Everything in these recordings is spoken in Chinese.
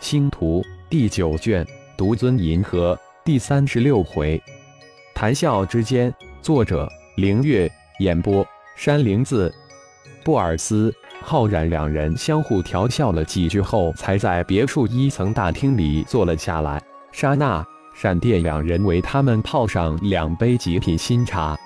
星图第九卷，独尊银河第三十六回。谈笑之间，作者：凌月，演播：山灵子。布尔斯、浩然两人相互调笑了几句后，才在别墅一层大厅里坐了下来。刹那，闪电两人为他们泡上两杯极品新茶。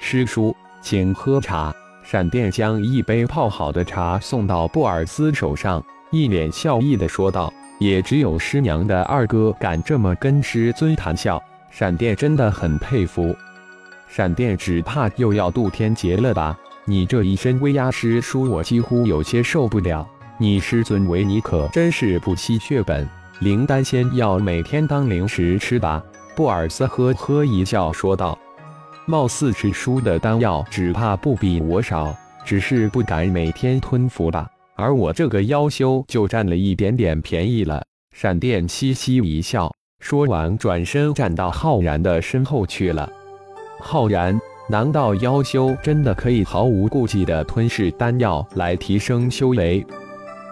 师叔，请喝茶。闪电将一杯泡好的茶送到布尔斯手上，一脸笑意的说道。也只有师娘的二哥敢这么跟师尊谈笑，闪电真的很佩服。闪电只怕又要渡天劫了吧？你这一身威压，师叔我几乎有些受不了。你师尊为你可真是不惜血本，灵丹仙药每天当零食吃吧？布尔斯呵呵一笑说道：“貌似师叔的丹药只怕不比我少，只是不敢每天吞服吧。”而我这个妖修就占了一点点便宜了。闪电嘻嘻一笑，说完转身站到浩然的身后去了。浩然，难道妖修真的可以毫无顾忌地吞噬丹药来提升修为？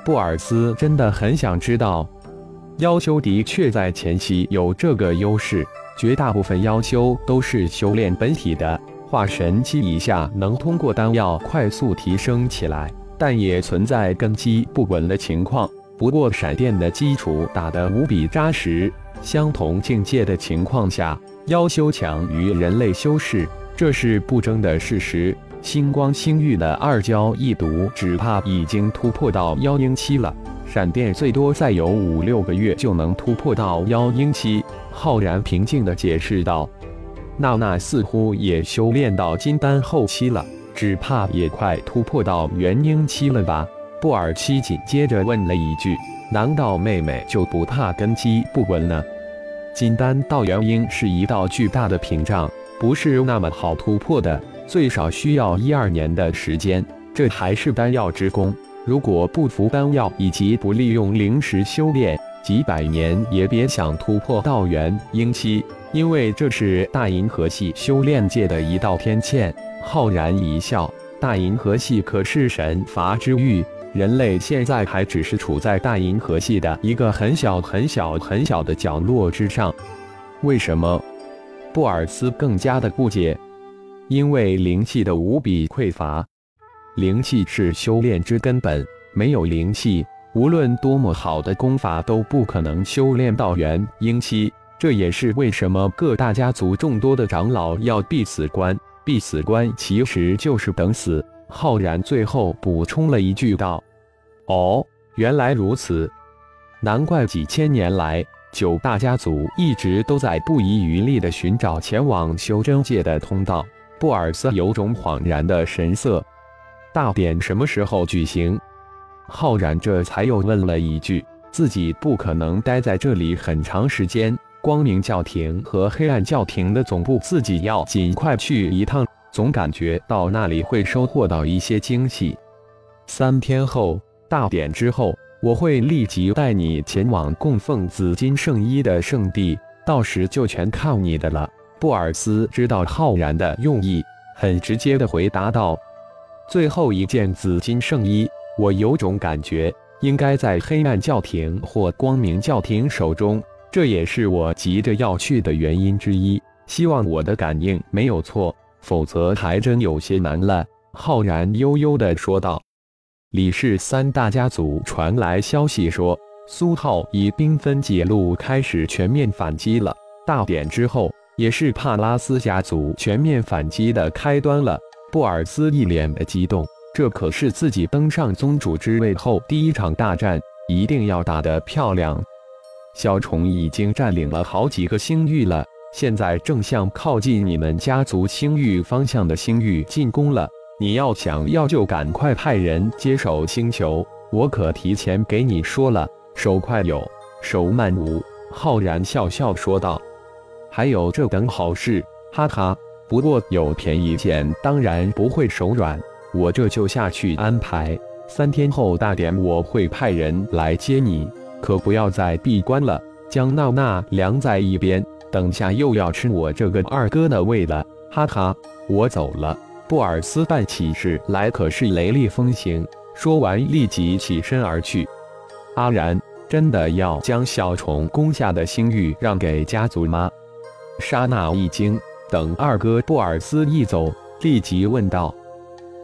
布尔斯真的很想知道。妖修的确在前期有这个优势，绝大部分妖修都是修炼本体的，化神期以下能通过丹药快速提升起来。但也存在根基不稳的情况。不过，闪电的基础打得无比扎实。相同境界的情况下，妖修强于人类修士，这是不争的事实。星光星域的二骄一毒，只怕已经突破到妖婴期了。闪电最多再有五六个月就能突破到妖婴期。浩然平静地解释道：“娜娜似乎也修炼到金丹后期了。”只怕也快突破到元婴期了吧？布尔西紧接着问了一句：“难道妹妹就不怕根基不稳呢？”金丹到元婴是一道巨大的屏障，不是那么好突破的，最少需要一二年的时间。这还是丹药之功，如果不服丹药以及不利用灵石修炼，几百年也别想突破到元婴期，因为这是大银河系修炼界的一道天堑。浩然一笑，大银河系可是神罚之域，人类现在还只是处在大银河系的一个很小、很小、很小的角落之上。为什么？布尔斯更加的不解。因为灵气的无比匮乏，灵气是修炼之根本，没有灵气，无论多么好的功法都不可能修炼到元婴期。这也是为什么各大家族众多的长老要必死关。必死关其实就是等死。浩然最后补充了一句道：“哦，原来如此，难怪几千年来九大家族一直都在不遗余力地寻找前往修真界的通道。”布尔斯有种恍然的神色。大典什么时候举行？浩然这才又问了一句：“自己不可能待在这里很长时间。”光明教廷和黑暗教廷的总部，自己要尽快去一趟，总感觉到那里会收获到一些惊喜。三天后大典之后，我会立即带你前往供奉紫金圣衣的圣地，到时就全靠你的了。布尔斯知道浩然的用意，很直接的回答道：“最后一件紫金圣衣，我有种感觉，应该在黑暗教廷或光明教廷手中。”这也是我急着要去的原因之一。希望我的感应没有错，否则还真有些难了。”浩然悠悠地说道。李氏三大家族传来消息说，苏浩已兵分几路开始全面反击了。大典之后，也是帕拉斯家族全面反击的开端了。布尔斯一脸的激动，这可是自己登上宗主之位后第一场大战，一定要打得漂亮。小虫已经占领了好几个星域了，现在正向靠近你们家族星域方向的星域进攻了。你要想要就赶快派人接手星球，我可提前给你说了，手快有，手慢无。浩然笑笑说道：“还有这等好事，哈哈。不过有便宜捡，当然不会手软。我这就下去安排。三天后大典，我会派人来接你。”可不要再闭关了，将娜娜晾在一边，等下又要吃我这个二哥的胃了。哈哈，我走了。布尔斯办起事来可是雷厉风行，说完立即起身而去。阿然，真的要将小虫攻下的星域让给家族吗？莎娜一惊，等二哥布尔斯一走，立即问道：“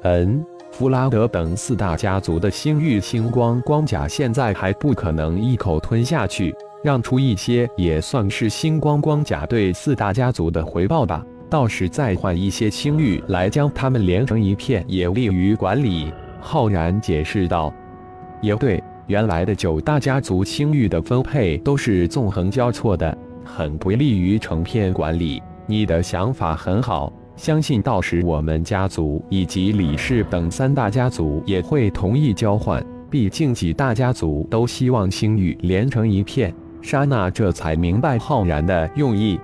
嗯，弗拉德等四大家族的星域星光光甲现在还不可能一口吞下去，让出一些也算是星光光甲对四大家族的回报吧。到时再换一些星域来将他们连成一片，也利于管理。”浩然解释道：“也对。”原来的九大家族星域的分配都是纵横交错的，很不利于成片管理。你的想法很好，相信到时我们家族以及李氏等三大家族也会同意交换。毕竟几大家族都希望星域连成一片。莎娜这才明白浩然的用意。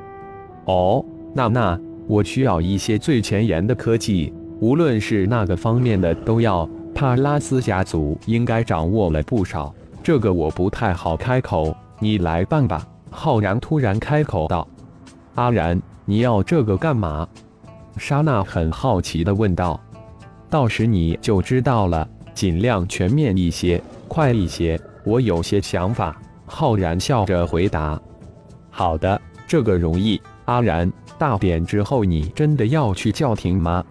哦，那那我需要一些最前沿的科技，无论是那个方面的都要。帕拉斯家族应该掌握了不少，这个我不太好开口，你来办吧。浩然突然开口道：“阿然，你要这个干嘛？”莎娜很好奇地问道：“到时你就知道了，尽量全面一些，快一些。我有些想法。”浩然笑着回答：“好的，这个容易。阿然，大典之后你真的要去教廷吗？”“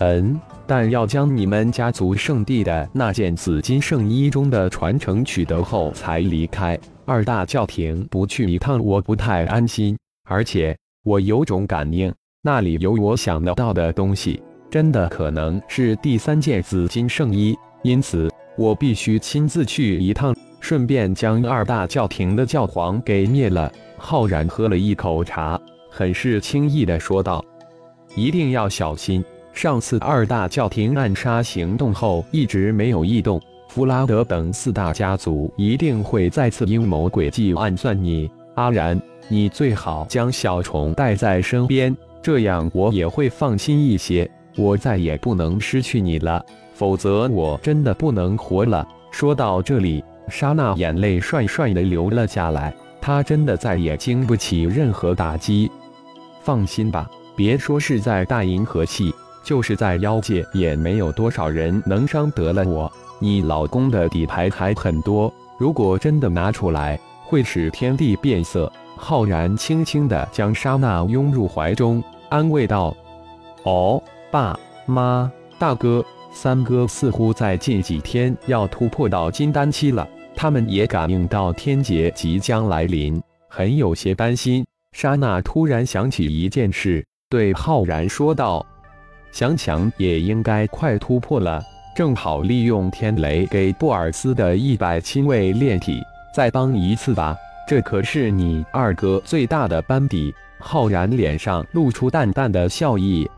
嗯。”但要将你们家族圣地的那件紫金圣衣中的传承取得后才离开。二大教廷不去一趟，我不太安心。而且我有种感应，那里有我想得到的东西，真的可能是第三件紫金圣衣。因此，我必须亲自去一趟，顺便将二大教廷的教皇给灭了。浩然喝了一口茶，很是轻易地说道：“一定要小心。”上次二大教廷暗杀行动后一直没有异动，弗拉德等四大家族一定会再次阴谋诡计暗算你。阿然，你最好将小虫带在身边，这样我也会放心一些。我再也不能失去你了，否则我真的不能活了。说到这里，莎娜眼泪帅帅的流了下来，她真的再也经不起任何打击。放心吧，别说是在大银河系。就是在妖界，也没有多少人能伤得了我。你老公的底牌还很多，如果真的拿出来，会使天地变色。浩然轻轻地将莎娜拥入怀中，安慰道：“哦，爸妈、大哥、三哥似乎在近几天要突破到金丹期了，他们也感应到天劫即将来临，很有些担心。”莎娜突然想起一件事，对浩然说道。想想也应该快突破了，正好利用天雷给布尔斯的一百亲卫炼体，再帮一次吧。这可是你二哥最大的班底。浩然脸上露出淡淡的笑意。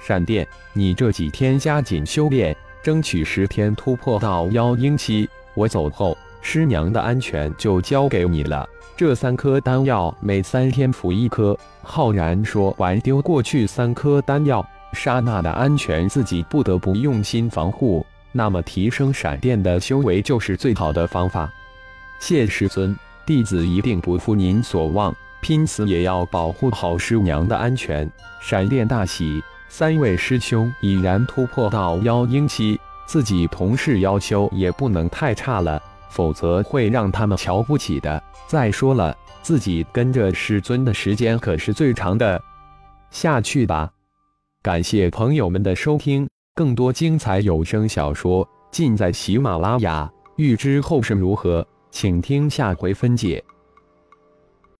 闪电，你这几天加紧修炼，争取十天突破到妖婴期。我走后，师娘的安全就交给你了。这三颗丹药，每三天服一颗。浩然说完，丢过去三颗丹药。刹那的安全，自己不得不用心防护。那么，提升闪电的修为就是最好的方法。谢师尊，弟子一定不负您所望，拼死也要保护好师娘的安全。闪电大喜，三位师兄已然突破到妖婴期，自己同是妖修，也不能太差了，否则会让他们瞧不起的。再说了，自己跟着师尊的时间可是最长的。下去吧。感谢朋友们的收听，更多精彩有声小说尽在喜马拉雅。欲知后事如何，请听下回分解。